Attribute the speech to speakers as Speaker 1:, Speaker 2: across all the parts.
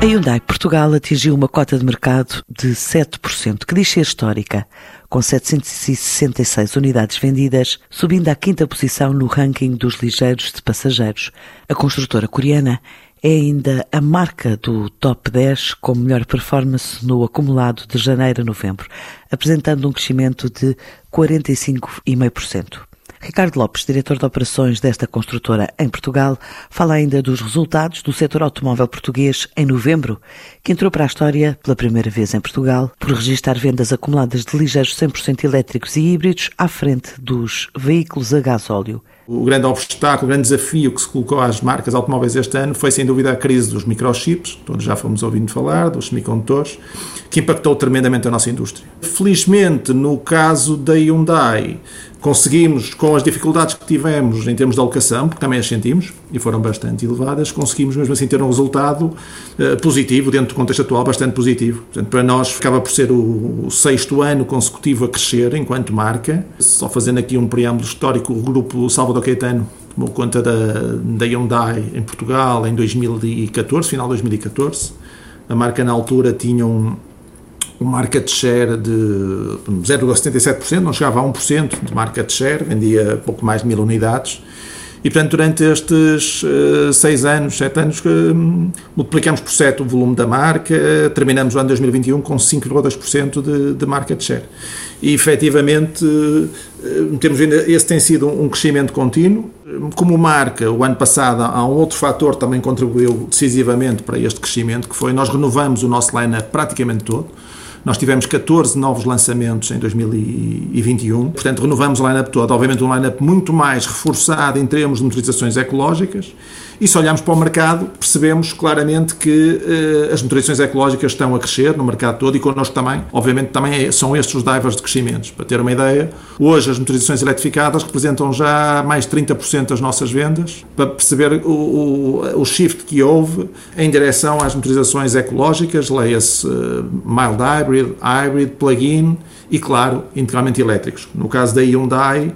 Speaker 1: A Hyundai Portugal atingiu uma cota de mercado de 7%, que diz ser histórica, com 766 unidades vendidas, subindo à quinta posição no ranking dos ligeiros de passageiros. A construtora coreana é ainda a marca do top 10 com melhor performance no acumulado de janeiro a novembro, apresentando um crescimento de 45,5%. Ricardo Lopes, diretor de operações desta construtora em Portugal, fala ainda dos resultados do setor automóvel português em novembro, que entrou para a história pela primeira vez em Portugal por registrar vendas acumuladas de ligeiros 100% elétricos e híbridos à frente dos veículos a gasóleo.
Speaker 2: O grande obstáculo, o grande desafio que se colocou às marcas automóveis este ano foi, sem dúvida, a crise dos microchips, todos já fomos ouvindo falar, dos semicondutores, que impactou tremendamente a nossa indústria. Felizmente, no caso da Hyundai, conseguimos, com as dificuldades que tivemos em termos de alocação, porque também as sentimos, e foram bastante elevadas, conseguimos mesmo assim ter um resultado uh, positivo, dentro do contexto atual, bastante positivo. Portanto, para nós ficava por ser o, o, sexto ano consecutivo a crescer enquanto marca. Só fazendo aqui um preâmbulo histórico, o grupo Salvador Caetano tomou conta da, da Hyundai em Portugal em 2014, final de 2014. A marca na altura tinha um, um market share de 0,77%, não chegava a 1% de market share, vendia pouco mais de mil unidades. E, portanto, durante estes uh, seis anos, sete anos, uh, multiplicamos por sete o volume da marca, uh, terminamos o ano 2021 com 5,2% de, de market share. E, efetivamente, temos esse tem sido um crescimento contínuo. Como marca, o ano passado, há um outro fator que também contribuiu decisivamente para este crescimento, que foi nós renovamos o nosso line-up praticamente todo. Nós tivemos 14 novos lançamentos em 2021, portanto, renovamos o line-up todo. Obviamente, um line-up muito mais reforçado em termos de motorizações ecológicas. E se olharmos para o mercado, percebemos claramente que eh, as motorizações ecológicas estão a crescer no mercado todo e connosco também. Obviamente, também é, são estes os drivers de crescimento. Para ter uma ideia, hoje as motorizações eletrificadas representam já mais de 30% das nossas vendas. Para perceber o, o, o shift que houve em direção às motorizações ecológicas, leia-se uh, mild hybrid, hybrid, plug-in e, claro, integralmente elétricos. No caso da Hyundai,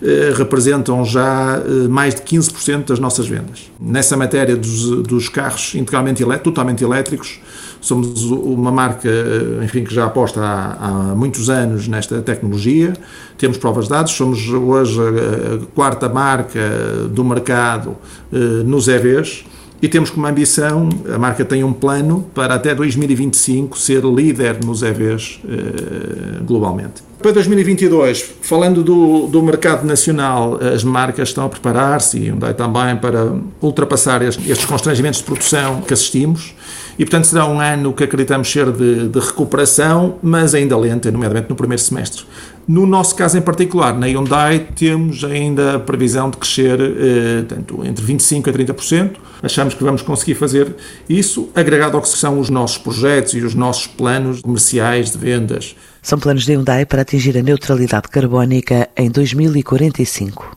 Speaker 2: eh, representam já eh, mais de 15% das nossas vendas. Nessa matéria dos, dos carros integralmente totalmente elétricos, somos uma marca eh, enfim, que já aposta há, há, muitos anos nesta tecnologia, temos provas de dados, somos hoje a quarta marca do mercado nos EVs, e temos como ambição, a marca tem um plano para até 2025 ser líder nos EVs eh, globalmente. Para 2022, falando do, do mercado nacional, as marcas estão a preparar-se e Hyundai também para ultrapassar estes, estes constrangimentos de produção que assistimos e, portanto, será um ano que acreditamos ser de, de recuperação, mas ainda lenta, nomeadamente no primeiro semestre. No nosso caso em particular, na Hyundai, temos ainda a previsão de crescer eh, tanto entre 25% a 30%. Achamos que vamos conseguir fazer isso, agregado ao que são os nossos projetos e os nossos planos comerciais de vendas.
Speaker 1: São planos de Hyundai para atingir a neutralidade carbónica em 2045.